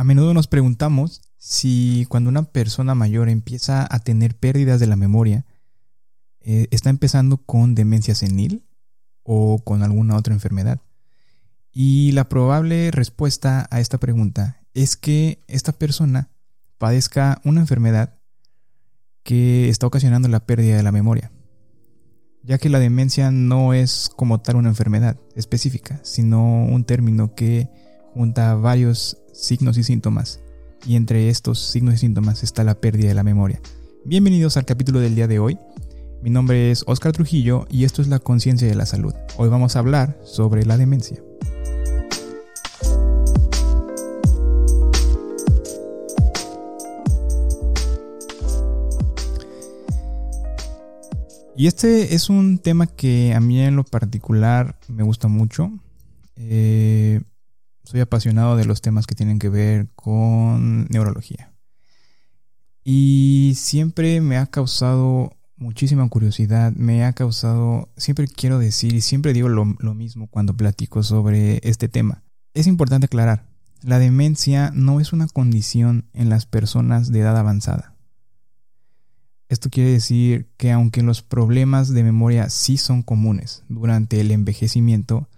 A menudo nos preguntamos si cuando una persona mayor empieza a tener pérdidas de la memoria, eh, está empezando con demencia senil o con alguna otra enfermedad. Y la probable respuesta a esta pregunta es que esta persona padezca una enfermedad que está ocasionando la pérdida de la memoria, ya que la demencia no es como tal una enfermedad específica, sino un término que junta varios signos y síntomas, y entre estos signos y síntomas está la pérdida de la memoria. Bienvenidos al capítulo del día de hoy. Mi nombre es Oscar Trujillo y esto es la conciencia de la salud. Hoy vamos a hablar sobre la demencia. Y este es un tema que a mí en lo particular me gusta mucho. Eh, soy apasionado de los temas que tienen que ver con neurología. Y siempre me ha causado muchísima curiosidad, me ha causado, siempre quiero decir y siempre digo lo, lo mismo cuando platico sobre este tema. Es importante aclarar, la demencia no es una condición en las personas de edad avanzada. Esto quiere decir que aunque los problemas de memoria sí son comunes durante el envejecimiento,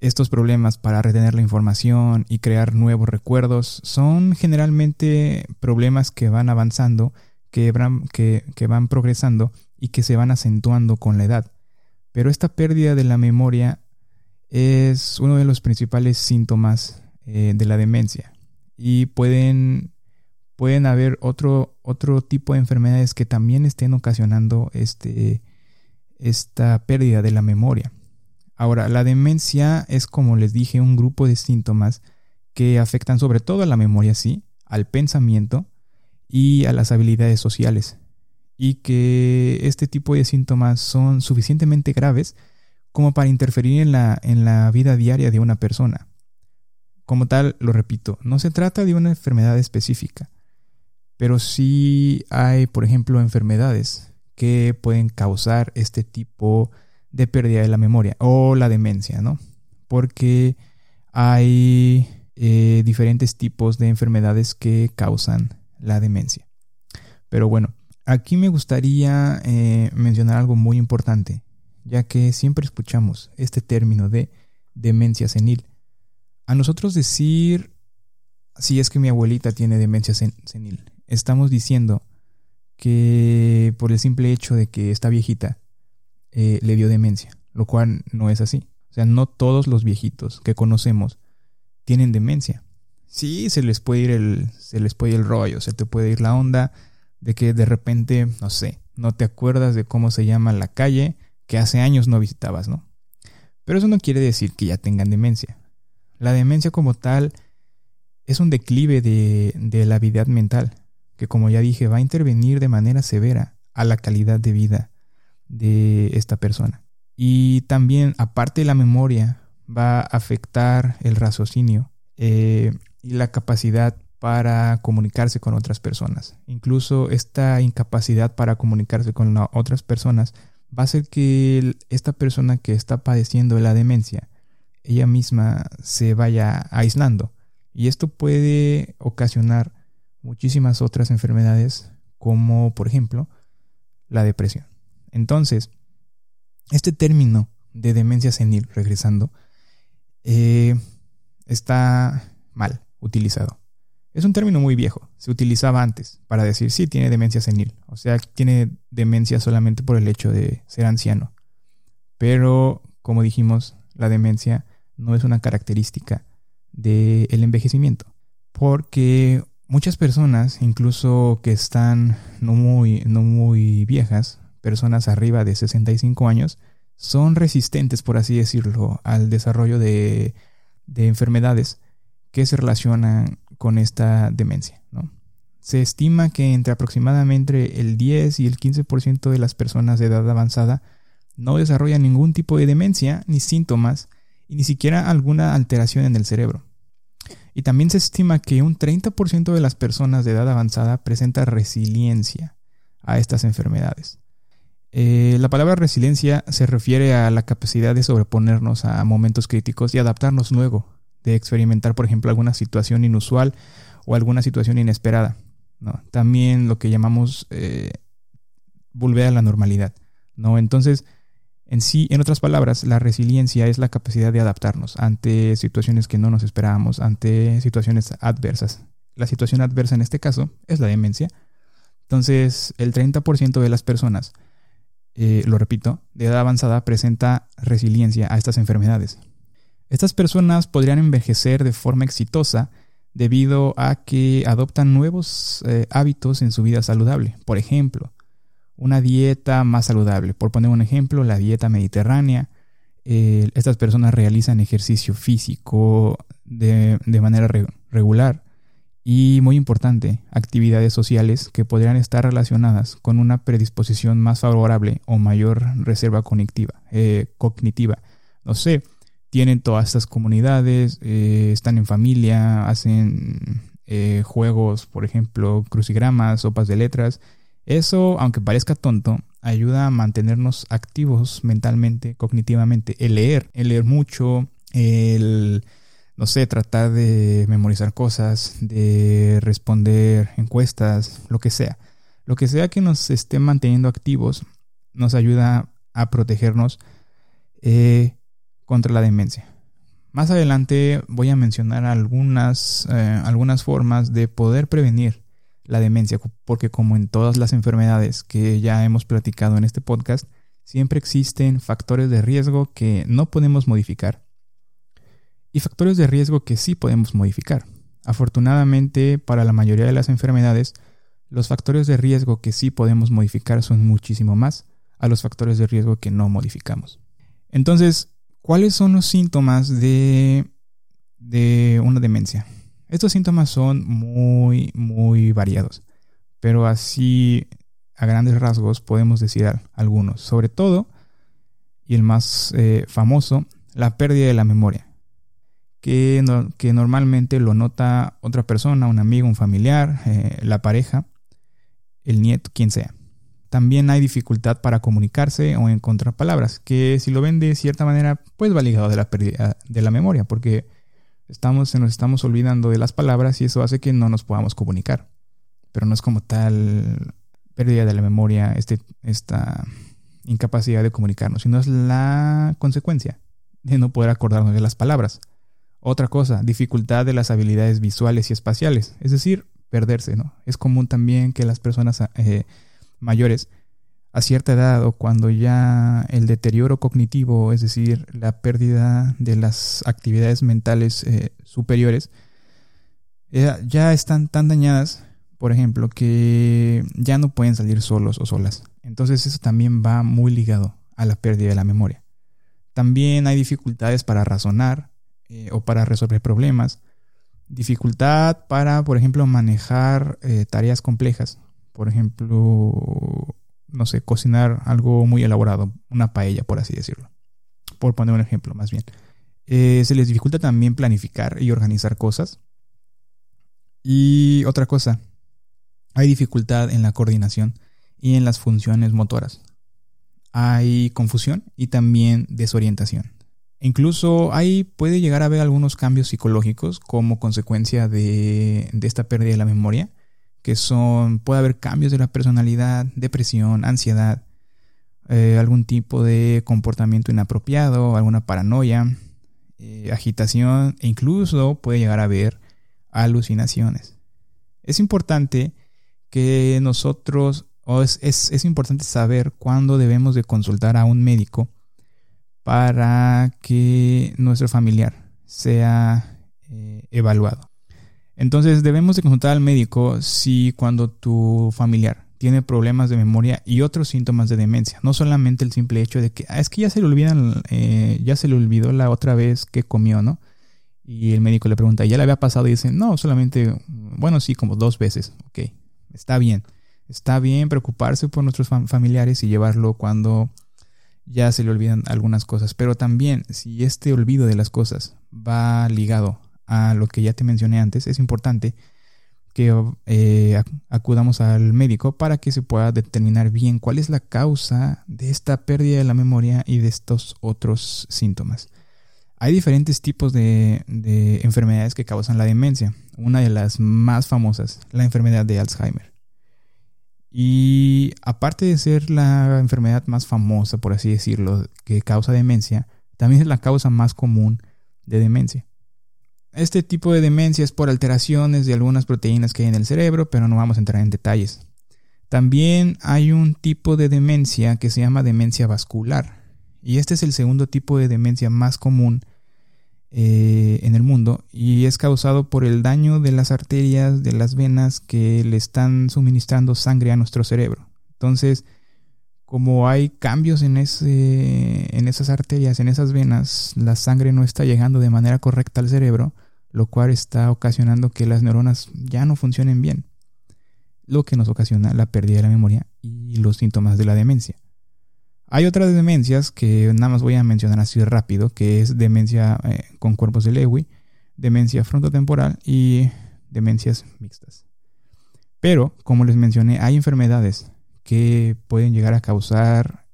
estos problemas para retener la información y crear nuevos recuerdos son generalmente problemas que van avanzando, que van, progresando y que se van acentuando con la edad. Pero esta pérdida de la memoria es uno de los principales síntomas eh, de la demencia y pueden, pueden haber otro, otro tipo de enfermedades que también estén ocasionando este, esta pérdida de la memoria. Ahora, la demencia es, como les dije, un grupo de síntomas que afectan sobre todo a la memoria, sí, al pensamiento y a las habilidades sociales. Y que este tipo de síntomas son suficientemente graves como para interferir en la, en la vida diaria de una persona. Como tal, lo repito, no se trata de una enfermedad específica, pero sí hay, por ejemplo, enfermedades que pueden causar este tipo de de pérdida de la memoria o la demencia, ¿no? Porque hay eh, diferentes tipos de enfermedades que causan la demencia. Pero bueno, aquí me gustaría eh, mencionar algo muy importante, ya que siempre escuchamos este término de demencia senil. A nosotros decir, si es que mi abuelita tiene demencia senil, estamos diciendo que por el simple hecho de que está viejita, eh, le dio demencia, lo cual no es así. O sea, no todos los viejitos que conocemos tienen demencia. Sí, se les puede ir el, se les puede ir el rollo, se te puede ir la onda de que de repente, no sé, no te acuerdas de cómo se llama la calle que hace años no visitabas, ¿no? Pero eso no quiere decir que ya tengan demencia. La demencia como tal es un declive de, de la habilidad mental, que como ya dije va a intervenir de manera severa a la calidad de vida de esta persona. Y también, aparte de la memoria, va a afectar el raciocinio eh, y la capacidad para comunicarse con otras personas. Incluso esta incapacidad para comunicarse con otras personas va a hacer que esta persona que está padeciendo la demencia, ella misma se vaya aislando. Y esto puede ocasionar muchísimas otras enfermedades, como por ejemplo la depresión. Entonces, este término de demencia senil, regresando, eh, está mal utilizado. Es un término muy viejo, se utilizaba antes para decir sí tiene demencia senil, o sea, tiene demencia solamente por el hecho de ser anciano. Pero, como dijimos, la demencia no es una característica del envejecimiento, porque muchas personas, incluso que están no muy, no muy viejas, personas arriba de 65 años son resistentes, por así decirlo, al desarrollo de, enfermedades que se relacionan con esta demencia. ¿no? Se estima que entre aproximadamente el 10 y el 15% de las personas de edad avanzada no desarrollan ningún tipo de demencia ni síntomas y ni siquiera alguna alteración en el cerebro. Y también se estima que un 30% de las personas de edad avanzada presenta resiliencia a estas enfermedades. Eh, la palabra resiliencia se refiere a la capacidad de sobreponernos a momentos críticos y adaptarnos luego de experimentar, por ejemplo, alguna situación inusual o alguna situación inesperada. También lo que llamamos eh, volver a la normalidad. ¿no? Entonces, en sí, en otras palabras, la resiliencia es la capacidad de adaptarnos ante situaciones que no nos esperábamos, ante situaciones adversas. La situación adversa en este caso es la demencia. Entonces, el 30% de las personas, eh, lo repito, de edad avanzada presenta resiliencia a estas enfermedades. Estas personas podrían envejecer de forma exitosa debido a que adoptan nuevos eh, hábitos en su vida saludable. Por ejemplo, una dieta más saludable. Por poner un ejemplo, la dieta mediterránea. Eh, estas personas realizan ejercicio físico de, manera regular. Y muy importante, actividades sociales que podrían estar relacionadas con una predisposición más favorable o mayor reserva cognitiva. Eh, cognitiva. No sé, tienen todas estas comunidades, eh, están en familia, hacen eh, juegos, por ejemplo, crucigramas, sopas de letras. Eso, aunque parezca tonto, ayuda a mantenernos activos mentalmente, cognitivamente. El leer, el leer mucho, el, no sé, tratar de memorizar cosas, de responder encuestas, lo que sea. Lo que sea que nos esté manteniendo activos nos ayuda a protegernos eh, contra la demencia. Más adelante voy a mencionar algunas, eh, algunas formas de poder prevenir la demencia, porque como en todas las enfermedades que ya hemos platicado en este podcast, siempre existen factores de riesgo que no podemos modificar y factores de riesgo que sí podemos modificar. Afortunadamente, para la mayoría de las enfermedades, los factores de riesgo que sí podemos modificar son muchísimo más a los factores de riesgo que no modificamos. Entonces, ¿Cuáles son los síntomas de, de una demencia? Estos síntomas son muy, muy variados, pero así a grandes rasgos podemos decir algunos. Sobre todo, y el más eh, famoso, la pérdida de la memoria, que, normalmente lo nota otra persona, un amigo, un familiar, eh, la pareja, el nieto, quien sea también hay dificultad para comunicarse o encontrar palabras, que si lo ven de cierta manera, pues va ligado de la pérdida de la memoria, porque estamos, nos estamos olvidando de las palabras y eso hace que no nos podamos comunicar. Pero no es como tal pérdida de la memoria, este, esta incapacidad de comunicarnos, sino es la consecuencia de no poder acordarnos de las palabras. Otra cosa, dificultad de las habilidades visuales y espaciales, es decir, perderse, ¿no? Es común también que las personas eh, mayores a cierta edad o cuando ya el deterioro cognitivo, es decir, la pérdida de las actividades mentales eh, superiores, eh, ya están tan dañadas, por ejemplo, que ya no pueden salir solos o solas. Entonces eso también va muy ligado a la pérdida de la memoria. También hay dificultades para razonar eh, o para resolver problemas. Dificultad para, por ejemplo, manejar tareas complejas por ejemplo, no sé, cocinar algo muy elaborado, una paella, por así decirlo. Por poner un ejemplo, más bien. Eh, se les dificulta también planificar y organizar cosas. Y otra cosa, hay dificultad en la coordinación y en las funciones motoras. Hay confusión y también desorientación. Incluso ahí puede llegar a haber algunos cambios psicológicos como consecuencia de, esta pérdida de la memoria que son, puede haber cambios de la personalidad, depresión, ansiedad, eh, algún tipo de comportamiento inapropiado, alguna paranoia, eh, agitación e incluso puede llegar a haber alucinaciones. Es importante que nosotros, o es, es, importante saber cuándo debemos de consultar a un médico para que nuestro familiar sea eh, evaluado. Entonces debemos de consultar al médico si cuando tu familiar tiene problemas de memoria y otros síntomas de demencia, no solamente el simple hecho de que ah, es que ya se le olvidan, eh, ya se le olvidó la otra vez que comió, ¿no? Y el médico le pregunta, ¿ya le había pasado? Y dice, no, solamente, bueno, sí, como dos veces. Ok, está bien. Está bien preocuparse por nuestros familiares y llevarlo cuando ya se le olvidan algunas cosas. Pero también, si este olvido de las cosas va ligado a lo que ya te mencioné antes, es importante que eh, acudamos al médico para que se pueda determinar bien cuál es la causa de esta pérdida de la memoria y de estos otros síntomas. Hay diferentes tipos de, de, enfermedades que causan la demencia. Una de las más famosas, la enfermedad de Alzheimer. Y aparte de ser la enfermedad más famosa, por así decirlo, que causa demencia, también es la causa más común de demencia. Este tipo de demencia es por alteraciones de algunas proteínas que hay en el cerebro, pero no vamos a entrar en detalles. También hay un tipo de demencia que se llama demencia vascular. Y este es el segundo tipo de demencia más común eh, en el mundo y es causado por el daño de las arterias, de las venas que le están suministrando sangre a nuestro cerebro. Entonces, como hay cambios en, ese, en esas arterias, en esas venas, la sangre no está llegando de manera correcta al cerebro, lo cual está ocasionando que las neuronas ya no funcionen bien, lo que nos ocasiona la pérdida de la memoria y los síntomas de la demencia. Hay otras demencias que nada más voy a mencionar así rápido, que es demencia eh, con cuerpos de Lewy, demencia frontotemporal y demencias mixtas. Pero, como les mencioné, hay enfermedades que pueden llegar a causar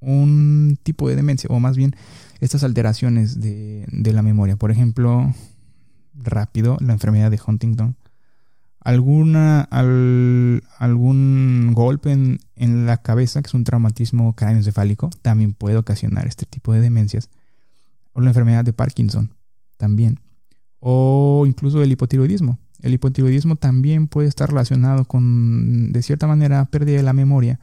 un tipo de demencia, o más bien estas alteraciones de, de la memoria. Por ejemplo, rápido, la enfermedad de Huntington alguna, algún golpe en, la cabeza, que es un traumatismo craneoencefálico, también puede ocasionar este tipo de demencias. O la enfermedad de Parkinson, también. O incluso el hipotiroidismo. El hipotiroidismo también puede estar relacionado con, de cierta manera, pérdida de la memoria.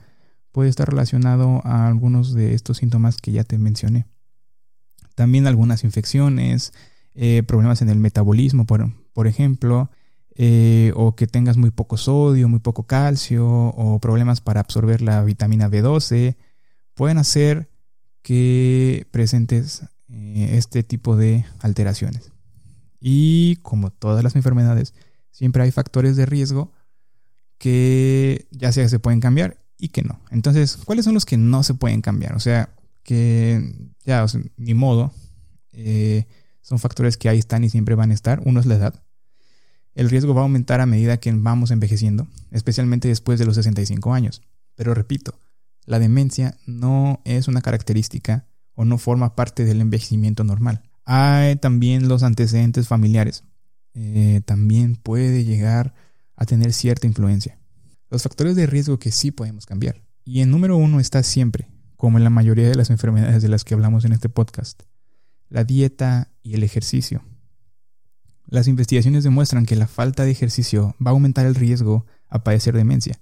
Puede estar relacionado a algunos de estos síntomas que ya te mencioné. También algunas infecciones, eh, problemas en el metabolismo, por, por ejemplo, eh, o que tengas muy poco sodio, muy poco calcio, o problemas para absorber la vitamina B12, pueden hacer que presentes eh, este tipo de alteraciones. Y como todas las enfermedades, siempre hay factores de riesgo que ya sea que se pueden cambiar y que no. Entonces, ¿cuáles son los que no se pueden cambiar? O sea, que ya, ni modo, eh, son factores que ahí están y siempre van a estar. Uno es la edad, el riesgo va a aumentar a medida que vamos envejeciendo, especialmente después de los 65 años. Pero repito, la demencia no es una característica o no forma parte del envejecimiento normal. Hay también los antecedentes familiares. Eh, también puede llegar a tener cierta influencia. Los factores de riesgo que sí podemos cambiar. Y en número uno está siempre, como en la mayoría de las enfermedades de las que hablamos en este podcast, la dieta y el ejercicio. Las investigaciones demuestran que la falta de ejercicio va a aumentar el riesgo a padecer demencia.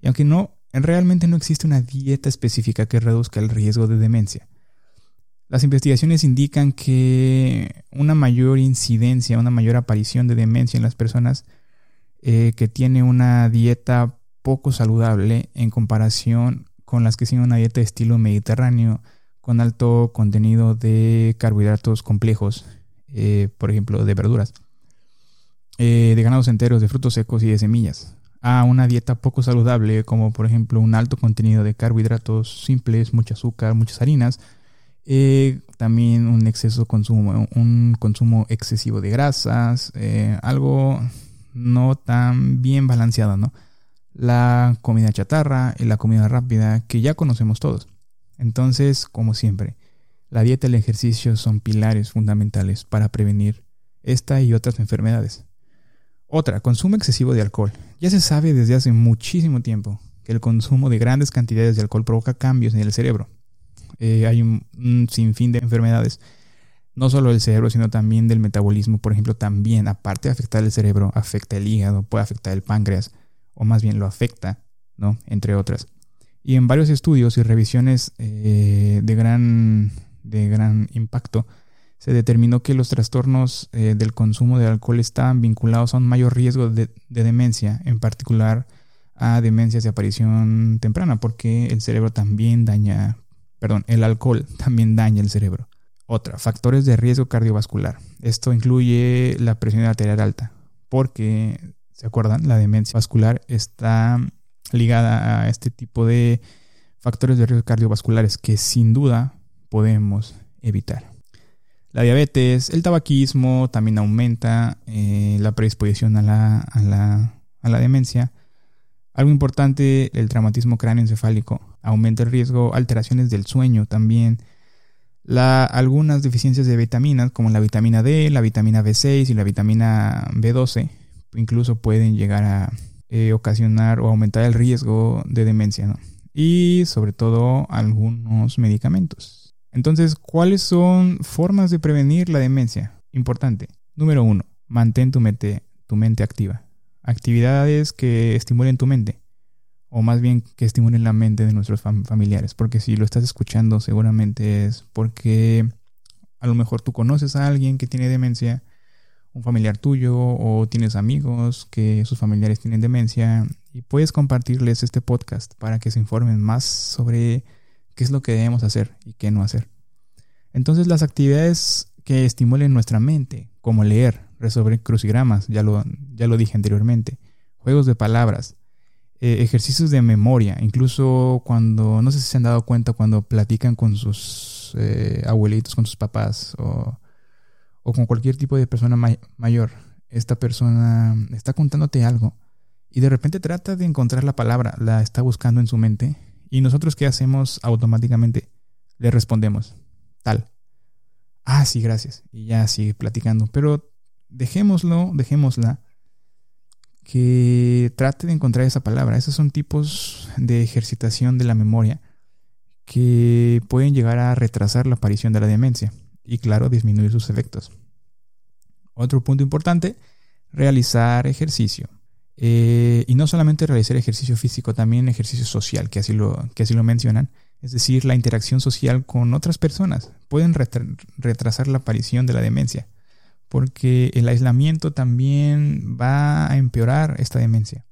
Y aunque no, realmente no existe una dieta específica que reduzca el riesgo de demencia. Las investigaciones indican que una mayor incidencia, una mayor aparición de demencia en las personas eh, que tienen una dieta poco saludable en comparación con las que siguen una dieta de estilo mediterráneo con alto contenido de carbohidratos complejos, eh, por ejemplo, de verduras. Eh, de ganados enteros, de frutos secos y de semillas, a una dieta poco saludable, como por ejemplo un alto contenido de carbohidratos simples, mucho azúcar, muchas harinas, eh, también un exceso consumo, un consumo excesivo de grasas, eh, algo no tan bien balanceado, ¿no? La comida chatarra y la comida rápida que ya conocemos todos. Entonces, como siempre, la dieta y el ejercicio son pilares fundamentales para prevenir esta y otras enfermedades. Otra, consumo excesivo de alcohol. Ya se sabe desde hace muchísimo tiempo que el consumo de grandes cantidades de alcohol provoca cambios en el cerebro. Eh, hay un, sinfín de enfermedades, no solo del cerebro, sino también del metabolismo. Por ejemplo, también, aparte de afectar el cerebro, afecta el hígado, puede afectar el páncreas, o más bien lo afecta, ¿no? Entre otras. Y en varios estudios y revisiones eh, de, gran, de gran impacto, se determinó que los trastornos eh, del consumo de alcohol estaban vinculados a un mayor riesgo de, demencia, en particular a demencias de aparición temprana, porque el cerebro también daña, perdón, el alcohol también daña el cerebro. Otra, factores de riesgo cardiovascular. Esto incluye la presión arterial alta, porque, ¿se acuerdan? La demencia vascular está ligada a este tipo de factores de riesgo cardiovasculares que sin duda podemos evitar. La diabetes, el tabaquismo también aumenta eh, la predisposición a la, a, la, a la demencia. Algo importante, el traumatismo cráneoencefálico aumenta el riesgo, alteraciones del sueño también, La, algunas deficiencias de vitaminas, como la vitamina D, la vitamina B6 y la vitamina B12, incluso pueden llegar a eh, ocasionar o aumentar el riesgo de demencia, Y sobre todo algunos medicamentos. Entonces, ¿cuáles son formas de prevenir la demencia? Importante. Número uno, mantén tu mente, tu mente activa. Actividades que estimulen tu mente. O más bien que estimulen la mente de nuestros familiares. Porque si lo estás escuchando, seguramente es porque a lo mejor tú conoces a alguien que tiene demencia un familiar tuyo o tienes amigos que sus familiares tienen demencia y puedes compartirles este podcast para que se informen más sobre qué es lo que debemos hacer y qué no hacer. Entonces las actividades que estimulen nuestra mente, como leer, resolver crucigramas, ya lo, ya lo dije anteriormente, juegos de palabras, eh, ejercicios de memoria, incluso cuando, no sé si se han dado cuenta, cuando platican con sus eh, abuelitos, con sus papás o o con cualquier tipo de persona mayor, esta persona está contándote algo y de repente trata de encontrar la palabra, la está buscando en su mente y nosotros qué hacemos automáticamente? Le respondemos, tal. Ah, sí, gracias. Y ya sigue platicando. Pero dejémoslo, dejémosla que trate de encontrar esa palabra. Esos son tipos de ejercitación de la memoria que pueden llegar a retrasar la aparición de la demencia y claro, disminuir sus efectos. Otro punto importante, realizar ejercicio. Eh, y no solamente realizar ejercicio físico, también ejercicio social, que así, lo, que así lo mencionan. Es decir, la interacción social con otras personas pueden retrasar la aparición de la demencia, porque el aislamiento también va a empeorar esta demencia.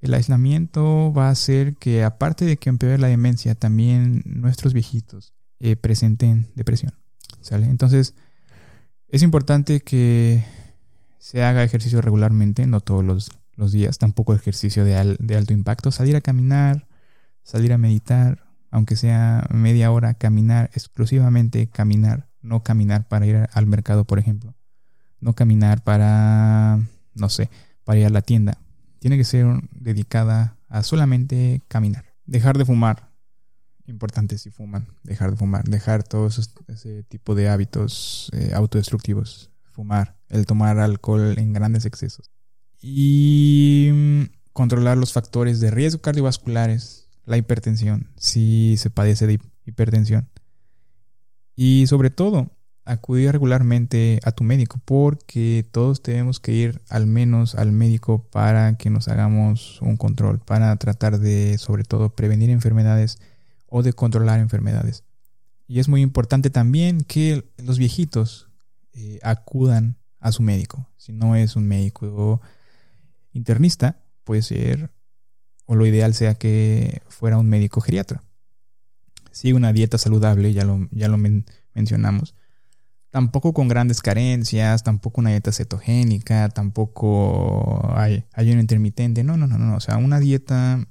El aislamiento va a hacer que, aparte de que empeore la demencia, también nuestros viejitos eh, presenten depresión. Entonces, es importante que se haga ejercicio regularmente, no todos los, días, tampoco ejercicio de, de alto impacto. Salir a caminar, salir a meditar, aunque sea media hora, caminar, exclusivamente caminar, no caminar para ir al mercado, por ejemplo. No caminar para, no sé, para ir a la tienda. Tiene que ser dedicada a solamente caminar. Dejar de fumar importante si fuman, dejar de fumar, dejar todos ese tipo de hábitos eh, autodestructivos, fumar, el tomar alcohol en grandes excesos y mm, controlar los factores de riesgo cardiovasculares, la hipertensión, si se padece de hipertensión y sobre todo acudir regularmente a tu médico porque todos tenemos que ir al menos al médico para que nos hagamos un control, para tratar de sobre todo prevenir enfermedades o de controlar enfermedades. Y es muy importante también que los viejitos eh, acudan a su médico. Si no es un médico internista, puede ser, o lo ideal sea que fuera un médico geriatra. Sí, una dieta saludable, ya lo, ya lo mencionamos. Tampoco con grandes carencias, tampoco una dieta cetogénica, tampoco hay, un intermitente. No, no, no, no. O sea, una dieta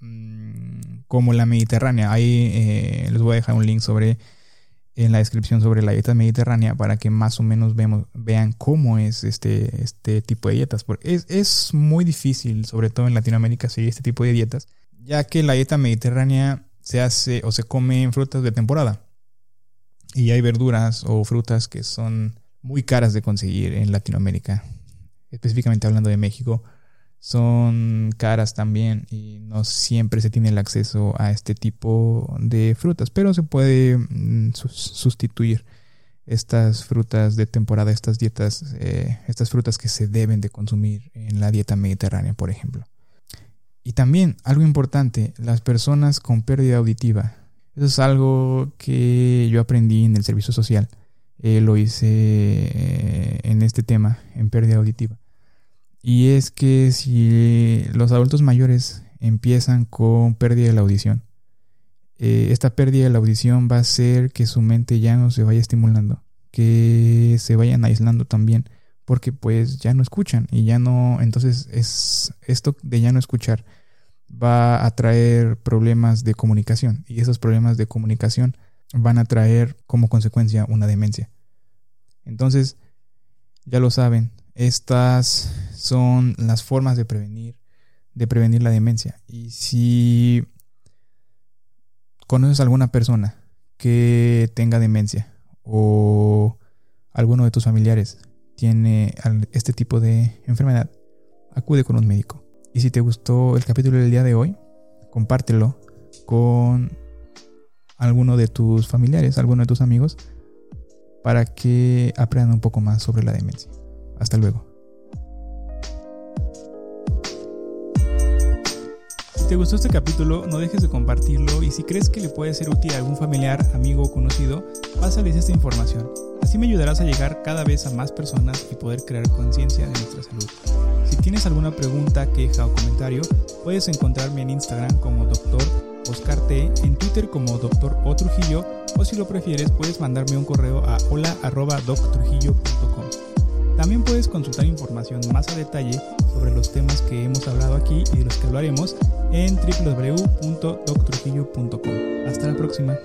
Mm, como la mediterránea. Ahí eh, les voy a dejar un link sobre en la descripción sobre la dieta mediterránea para que más o menos vemos, vean cómo es este, este tipo de dietas. Porque es, es muy difícil, sobre todo en Latinoamérica, seguir este tipo de dietas, ya que la dieta mediterránea se hace o se come en frutas de temporada. Y hay verduras o frutas que son muy caras de conseguir en Latinoamérica, específicamente hablando de México son caras también y no siempre se tiene el acceso a este tipo de frutas, pero se puede mm, sustituir estas frutas de temporada, estas dietas, eh, estas frutas que se deben de consumir en la dieta mediterránea, por ejemplo. Y también algo importante, las personas con pérdida auditiva. Eso es algo que yo aprendí en el servicio social. Eh, lo hice eh, en este tema, en pérdida auditiva y es que si los adultos mayores empiezan con pérdida de la audición, eh, esta pérdida de la audición va a hacer que su mente ya no se vaya estimulando, que se vayan aislando también, porque pues ya no escuchan y ya no, entonces es esto de ya no escuchar va a traer problemas de comunicación y esos problemas de comunicación van a traer como consecuencia una demencia. Entonces, ya lo saben, estas son las formas de prevenir, de prevenir la demencia. Y si conoces a alguna persona que tenga demencia o alguno de tus familiares tiene este tipo de enfermedad, acude con un médico. Y si te gustó el capítulo del día de hoy, compártelo con alguno de tus familiares, alguno de tus amigos, para que aprendan un poco más sobre la demencia. Hasta luego. Te gustó este capítulo, no dejes de compartirlo y si crees que le puede ser útil a algún familiar, amigo o conocido, pásales esta información. Así me ayudarás a llegar cada vez a más personas y poder crear conciencia de nuestra salud. Si tienes alguna pregunta, queja o comentario, puedes encontrarme en Instagram como Dr. Oscar T, en Twitter como Dr. O Trujillo, o si lo prefieres, puedes mandarme un correo a hola.doctrujillo.com. También puedes consultar información más a detalle sobre los temas que hemos hablado aquí y de los que hablaremos en www.doctrujillo.com. Hasta la próxima.